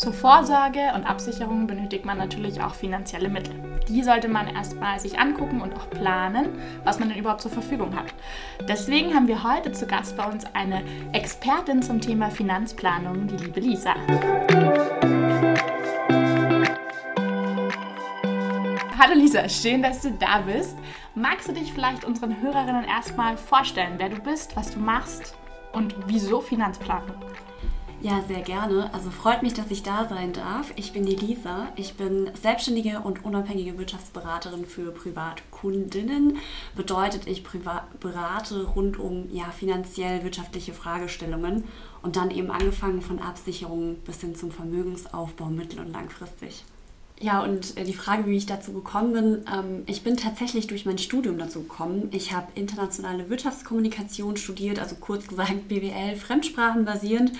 Zur Vorsorge und Absicherung benötigt man natürlich auch finanzielle Mittel. Die sollte man erstmal sich angucken und auch planen, was man denn überhaupt zur Verfügung hat. Deswegen haben wir heute zu Gast bei uns eine Expertin zum Thema Finanzplanung, die liebe Lisa. Hallo Lisa, schön, dass du da bist. Magst du dich vielleicht unseren Hörerinnen erstmal vorstellen, wer du bist, was du machst und wieso Finanzplanung? Ja, sehr gerne. Also freut mich, dass ich da sein darf. Ich bin die Lisa. Ich bin selbstständige und unabhängige Wirtschaftsberaterin für Privatkundinnen. Bedeutet, ich berate rund um ja, finanziell wirtschaftliche Fragestellungen und dann eben angefangen von Absicherung bis hin zum Vermögensaufbau mittel- und langfristig. Ja, und äh, die Frage, wie ich dazu gekommen bin, ähm, ich bin tatsächlich durch mein Studium dazu gekommen. Ich habe internationale Wirtschaftskommunikation studiert, also kurz gesagt BWL, Fremdsprachen basierend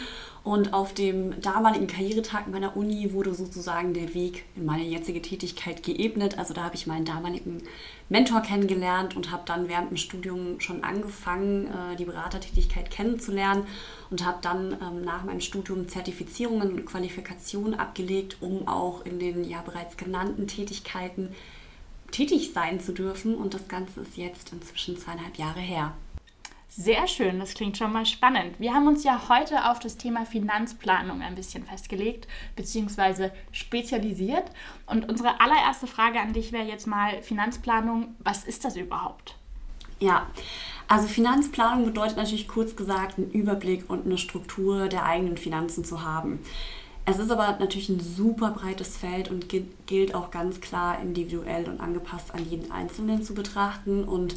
und auf dem damaligen Karrieretag meiner Uni wurde sozusagen der Weg in meine jetzige Tätigkeit geebnet. Also da habe ich meinen damaligen Mentor kennengelernt und habe dann während dem Studium schon angefangen, äh, die Beratertätigkeit kennenzulernen und habe dann ähm, nach meinem Studium Zertifizierungen und Qualifikationen abgelegt, um auch in den ja bereits genannten Tätigkeiten tätig sein zu dürfen. Und das Ganze ist jetzt inzwischen zweieinhalb Jahre her. Sehr schön, das klingt schon mal spannend. Wir haben uns ja heute auf das Thema Finanzplanung ein bisschen festgelegt bzw. spezialisiert. Und unsere allererste Frage an dich wäre jetzt mal Finanzplanung, was ist das überhaupt? Ja, also Finanzplanung bedeutet natürlich kurz gesagt, einen Überblick und eine Struktur der eigenen Finanzen zu haben. Es ist aber natürlich ein super breites Feld und gilt auch ganz klar individuell und angepasst an jeden Einzelnen zu betrachten. Und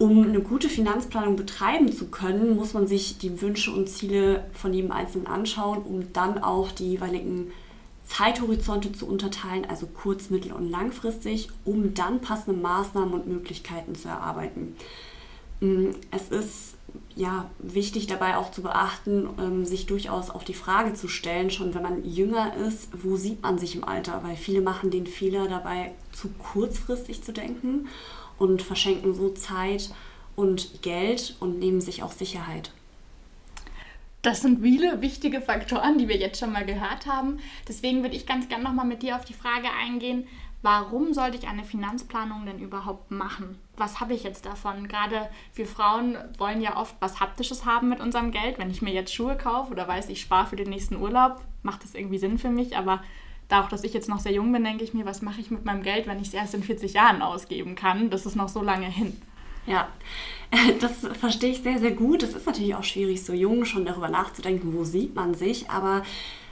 um eine gute Finanzplanung betreiben zu können, muss man sich die Wünsche und Ziele von jedem Einzelnen anschauen, um dann auch die jeweiligen Zeithorizonte zu unterteilen, also kurz-, mittel- und langfristig, um dann passende Maßnahmen und Möglichkeiten zu erarbeiten. Mm, es ist ja wichtig dabei auch zu beachten, ähm, sich durchaus auch die Frage zu stellen, schon wenn man jünger ist, wo sieht man sich im Alter? Weil viele machen den Fehler dabei, zu kurzfristig zu denken und verschenken so Zeit und Geld und nehmen sich auch Sicherheit. Das sind viele wichtige Faktoren, die wir jetzt schon mal gehört haben. Deswegen würde ich ganz gerne nochmal mit dir auf die Frage eingehen, warum sollte ich eine Finanzplanung denn überhaupt machen? Was habe ich jetzt davon? Gerade wir Frauen wollen ja oft was Haptisches haben mit unserem Geld. Wenn ich mir jetzt Schuhe kaufe oder weiß, ich spare für den nächsten Urlaub, macht das irgendwie Sinn für mich. Aber da auch, dass ich jetzt noch sehr jung bin, denke ich mir, was mache ich mit meinem Geld, wenn ich es erst in 40 Jahren ausgeben kann? Das ist noch so lange hin. Ja, das verstehe ich sehr, sehr gut. Es ist natürlich auch schwierig, so jung schon darüber nachzudenken, wo sieht man sich. Aber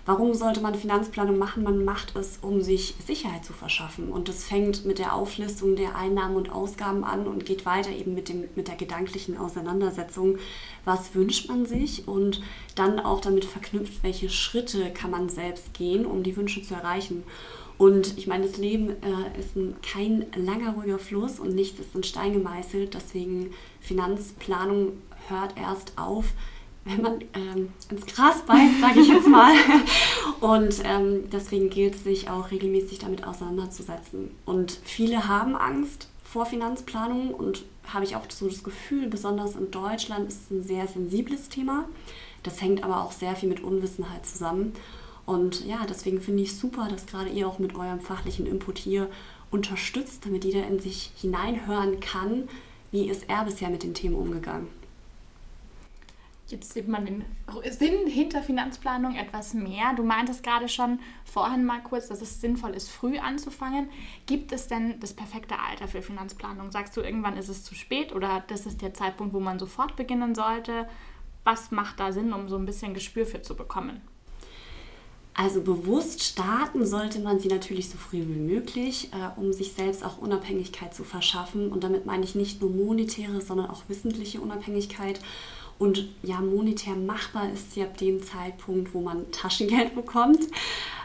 Warum sollte man Finanzplanung machen? Man macht es, um sich Sicherheit zu verschaffen. Und das fängt mit der Auflistung der Einnahmen und Ausgaben an und geht weiter eben mit, dem, mit der gedanklichen Auseinandersetzung. Was wünscht man sich? Und dann auch damit verknüpft, welche Schritte kann man selbst gehen, um die Wünsche zu erreichen. Und ich meine, das Leben äh, ist ein, kein langer, ruhiger Fluss und nichts ist in Stein gemeißelt. Deswegen Finanzplanung hört erst auf, wenn man ähm, ins Gras beißt, sage ich jetzt mal. Und ähm, deswegen gilt es sich auch regelmäßig damit auseinanderzusetzen. Und viele haben Angst vor Finanzplanung und habe ich auch so das Gefühl, besonders in Deutschland ist es ein sehr sensibles Thema. Das hängt aber auch sehr viel mit Unwissenheit zusammen. Und ja, deswegen finde ich super, dass gerade ihr auch mit eurem fachlichen Input hier unterstützt, damit jeder in sich hineinhören kann, wie ist er bisher mit den Themen umgegangen. Jetzt sieht man den Sinn hinter Finanzplanung etwas mehr. Du meintest gerade schon vorhin mal kurz, dass es sinnvoll ist, früh anzufangen. Gibt es denn das perfekte Alter für Finanzplanung? Sagst du, irgendwann ist es zu spät oder das ist der Zeitpunkt, wo man sofort beginnen sollte? Was macht da Sinn, um so ein bisschen Gespür für zu bekommen? Also bewusst starten sollte man sie natürlich so früh wie möglich, äh, um sich selbst auch Unabhängigkeit zu verschaffen. Und damit meine ich nicht nur monetäre, sondern auch wissentliche Unabhängigkeit. Und ja, monetär machbar ist sie ab dem Zeitpunkt, wo man Taschengeld bekommt.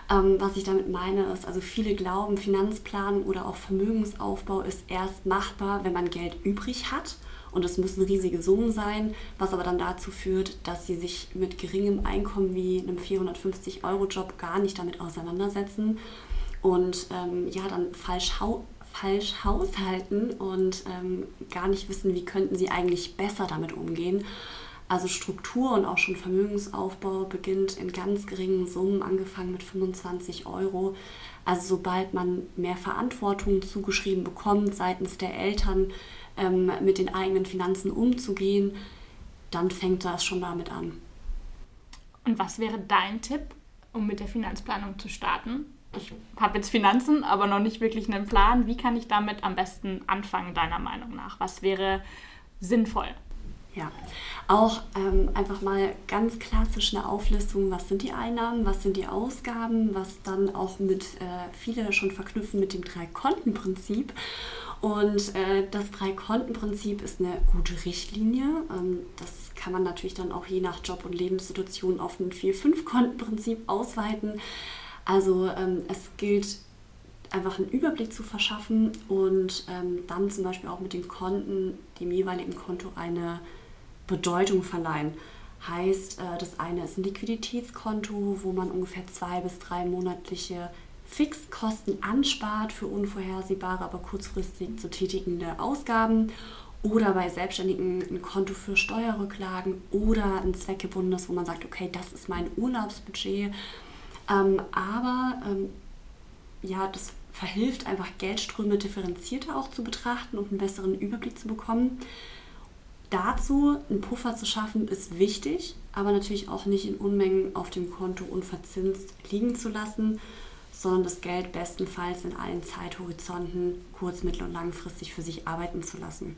Ähm, was ich damit meine, ist, also viele glauben, Finanzplanung oder auch Vermögensaufbau ist erst machbar, wenn man Geld übrig hat. Und es müssen riesige Summen sein, was aber dann dazu führt, dass sie sich mit geringem Einkommen wie einem 450-Euro-Job gar nicht damit auseinandersetzen und ähm, ja, dann falsch falsch haushalten und ähm, gar nicht wissen, wie könnten sie eigentlich besser damit umgehen. Also Struktur und auch schon Vermögensaufbau beginnt in ganz geringen Summen, angefangen mit 25 Euro. Also sobald man mehr Verantwortung zugeschrieben bekommt seitens der Eltern, ähm, mit den eigenen Finanzen umzugehen, dann fängt das schon damit an. Und was wäre dein Tipp, um mit der Finanzplanung zu starten? Ich habe jetzt Finanzen, aber noch nicht wirklich einen Plan. Wie kann ich damit am besten anfangen, deiner Meinung nach? Was wäre sinnvoll? Ja, auch ähm, einfach mal ganz klassisch eine Auflistung, was sind die Einnahmen, was sind die Ausgaben, was dann auch mit, äh, viele schon verknüpfen mit dem Drei-Konten-Prinzip. Und äh, das Drei-Konten-Prinzip ist eine gute Richtlinie. Ähm, das kann man natürlich dann auch je nach Job und Lebenssituation auf ein Vier-Fünf-Konten-Prinzip ausweiten. Also ähm, es gilt einfach einen Überblick zu verschaffen und ähm, dann zum Beispiel auch mit den Konten, dem jeweiligen Konto eine Bedeutung verleihen. Heißt, äh, das eine ist ein Liquiditätskonto, wo man ungefähr zwei bis drei monatliche Fixkosten anspart für unvorhersehbare, aber kurzfristig zu tätigende Ausgaben oder bei Selbstständigen ein Konto für Steuerrücklagen oder ein zweckgebundenes, wo man sagt, okay, das ist mein Urlaubsbudget. Ähm, aber ähm, ja, das verhilft einfach Geldströme differenzierter auch zu betrachten und einen besseren Überblick zu bekommen. Dazu einen Puffer zu schaffen ist wichtig, aber natürlich auch nicht in Unmengen auf dem Konto unverzinst liegen zu lassen, sondern das Geld bestenfalls in allen Zeithorizonten kurz-, mittel- und langfristig für sich arbeiten zu lassen.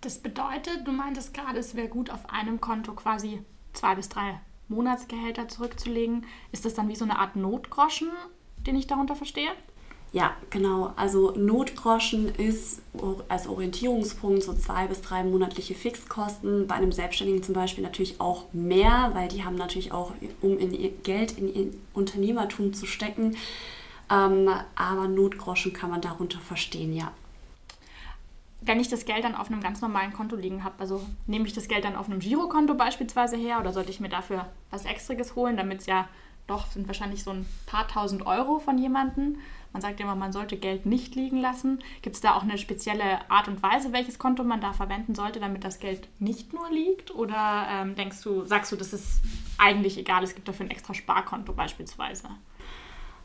Das bedeutet, du meintest gerade, es wäre gut, auf einem Konto quasi zwei bis drei Monatsgehälter zurückzulegen. Ist das dann wie so eine Art Notgroschen, den ich darunter verstehe? Ja, genau. Also Notgroschen ist als Orientierungspunkt so zwei bis drei monatliche Fixkosten. Bei einem Selbstständigen zum Beispiel natürlich auch mehr, weil die haben natürlich auch, um in ihr Geld in ihr Unternehmertum zu stecken. Ähm, aber Notgroschen kann man darunter verstehen, ja. Wenn ich das Geld dann auf einem ganz normalen Konto liegen habe, also nehme ich das Geld dann auf einem Girokonto beispielsweise her oder sollte ich mir dafür was Extriges holen, damit es ja doch sind wahrscheinlich so ein paar tausend Euro von jemandem man sagt immer, man sollte Geld nicht liegen lassen. Gibt es da auch eine spezielle Art und Weise, welches Konto man da verwenden sollte, damit das Geld nicht nur liegt? Oder ähm, denkst du, sagst du, das ist eigentlich egal, es gibt dafür ein extra Sparkonto beispielsweise?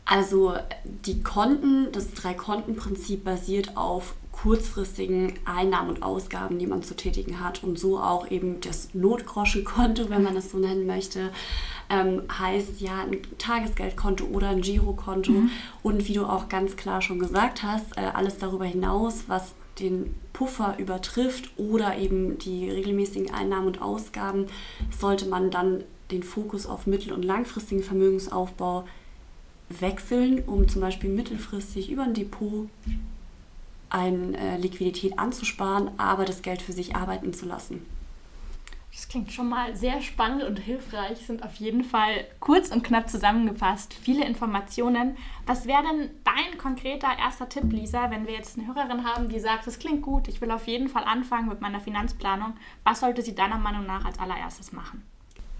Also die Konten, das Drei-Konten-Prinzip basiert auf kurzfristigen Einnahmen und Ausgaben, die man zu tätigen hat und so auch eben das Notgroschenkonto, wenn man es so nennen möchte, ähm, heißt ja ein Tagesgeldkonto oder ein Girokonto mhm. und wie du auch ganz klar schon gesagt hast, äh, alles darüber hinaus, was den Puffer übertrifft oder eben die regelmäßigen Einnahmen und Ausgaben, sollte man dann den Fokus auf mittel- und langfristigen Vermögensaufbau wechseln, um zum Beispiel mittelfristig über ein Depot eine äh, Liquidität anzusparen, aber das Geld für sich arbeiten zu lassen. Das klingt schon mal sehr spannend und hilfreich, sind auf jeden Fall kurz und knapp zusammengefasst. Viele Informationen. Was wäre denn dein konkreter erster Tipp, Lisa, wenn wir jetzt eine Hörerin haben, die sagt, das klingt gut, ich will auf jeden Fall anfangen mit meiner Finanzplanung. Was sollte sie deiner Meinung nach als allererstes machen?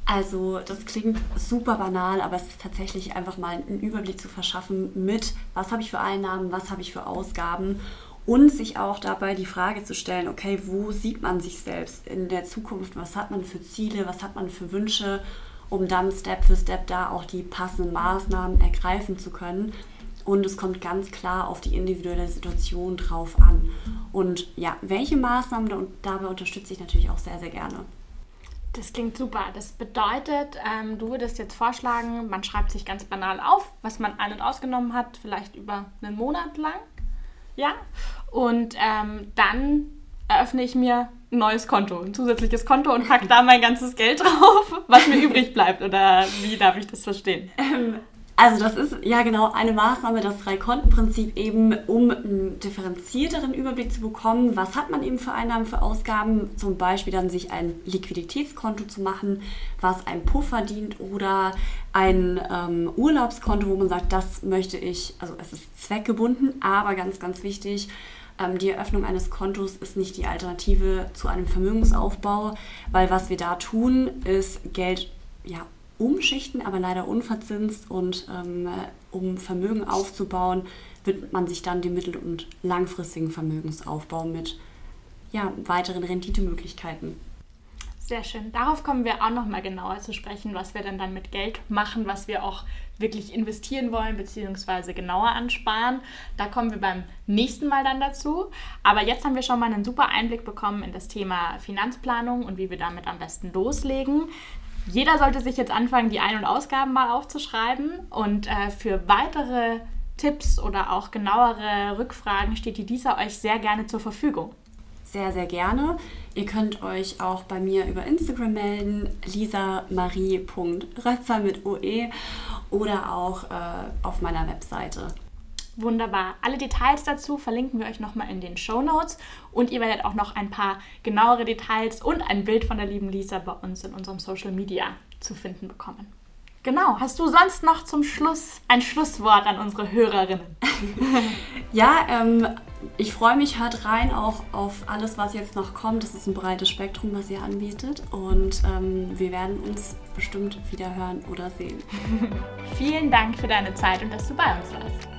Also das klingt super banal, aber es ist tatsächlich einfach mal einen Überblick zu verschaffen mit, was habe ich für Einnahmen, was habe ich für Ausgaben und sich auch dabei die Frage zu stellen, okay, wo sieht man sich selbst in der Zukunft, was hat man für Ziele, was hat man für Wünsche, um dann Step für Step da auch die passenden Maßnahmen ergreifen zu können. Und es kommt ganz klar auf die individuelle Situation drauf an. Und ja, welche Maßnahmen, dabei unterstütze ich natürlich auch sehr, sehr gerne. Das klingt super. Das bedeutet, ähm, du würdest jetzt vorschlagen, man schreibt sich ganz banal auf, was man ein- und ausgenommen hat, vielleicht über einen Monat lang ja. Und ähm, dann eröffne ich mir ein neues Konto, ein zusätzliches Konto und packe da mein ganzes Geld drauf, was mir übrig bleibt. Oder wie darf ich das verstehen? Ähm, also das ist ja genau eine Maßnahme, das Drei-Konten-Prinzip eben, um einen differenzierteren Überblick zu bekommen, was hat man eben für Einnahmen, für Ausgaben, zum Beispiel dann sich ein Liquiditätskonto zu machen, was einem Puffer dient oder ein ähm, Urlaubskonto, wo man sagt, das möchte ich, also es ist zweckgebunden, aber ganz, ganz wichtig, ähm, die Eröffnung eines Kontos ist nicht die Alternative zu einem Vermögensaufbau, weil was wir da tun, ist Geld ja, umschichten, aber leider unverzinst. Und ähm, um Vermögen aufzubauen, widmet man sich dann dem mittel- und langfristigen Vermögensaufbau mit ja, weiteren Renditemöglichkeiten. Sehr schön. Darauf kommen wir auch noch mal genauer zu sprechen, was wir denn dann mit Geld machen, was wir auch wirklich investieren wollen bzw. genauer ansparen. Da kommen wir beim nächsten Mal dann dazu. Aber jetzt haben wir schon mal einen super Einblick bekommen in das Thema Finanzplanung und wie wir damit am besten loslegen. Jeder sollte sich jetzt anfangen, die Ein- und Ausgaben mal aufzuschreiben. Und äh, für weitere Tipps oder auch genauere Rückfragen steht die Lisa euch sehr gerne zur Verfügung sehr, sehr gerne. Ihr könnt euch auch bei mir über Instagram melden, lisamarie.rötzer mit OE oder auch äh, auf meiner Webseite. Wunderbar. Alle Details dazu verlinken wir euch nochmal in den Show Notes und ihr werdet auch noch ein paar genauere Details und ein Bild von der lieben Lisa bei uns in unserem Social Media zu finden bekommen. Genau. Hast du sonst noch zum Schluss ein Schlusswort an unsere Hörerinnen? ja, ähm, ich freue mich, hört rein auch auf alles, was jetzt noch kommt. Das ist ein breites Spektrum, was ihr anbietet. Und ähm, wir werden uns bestimmt wieder hören oder sehen. Vielen Dank für deine Zeit und dass du bei uns warst.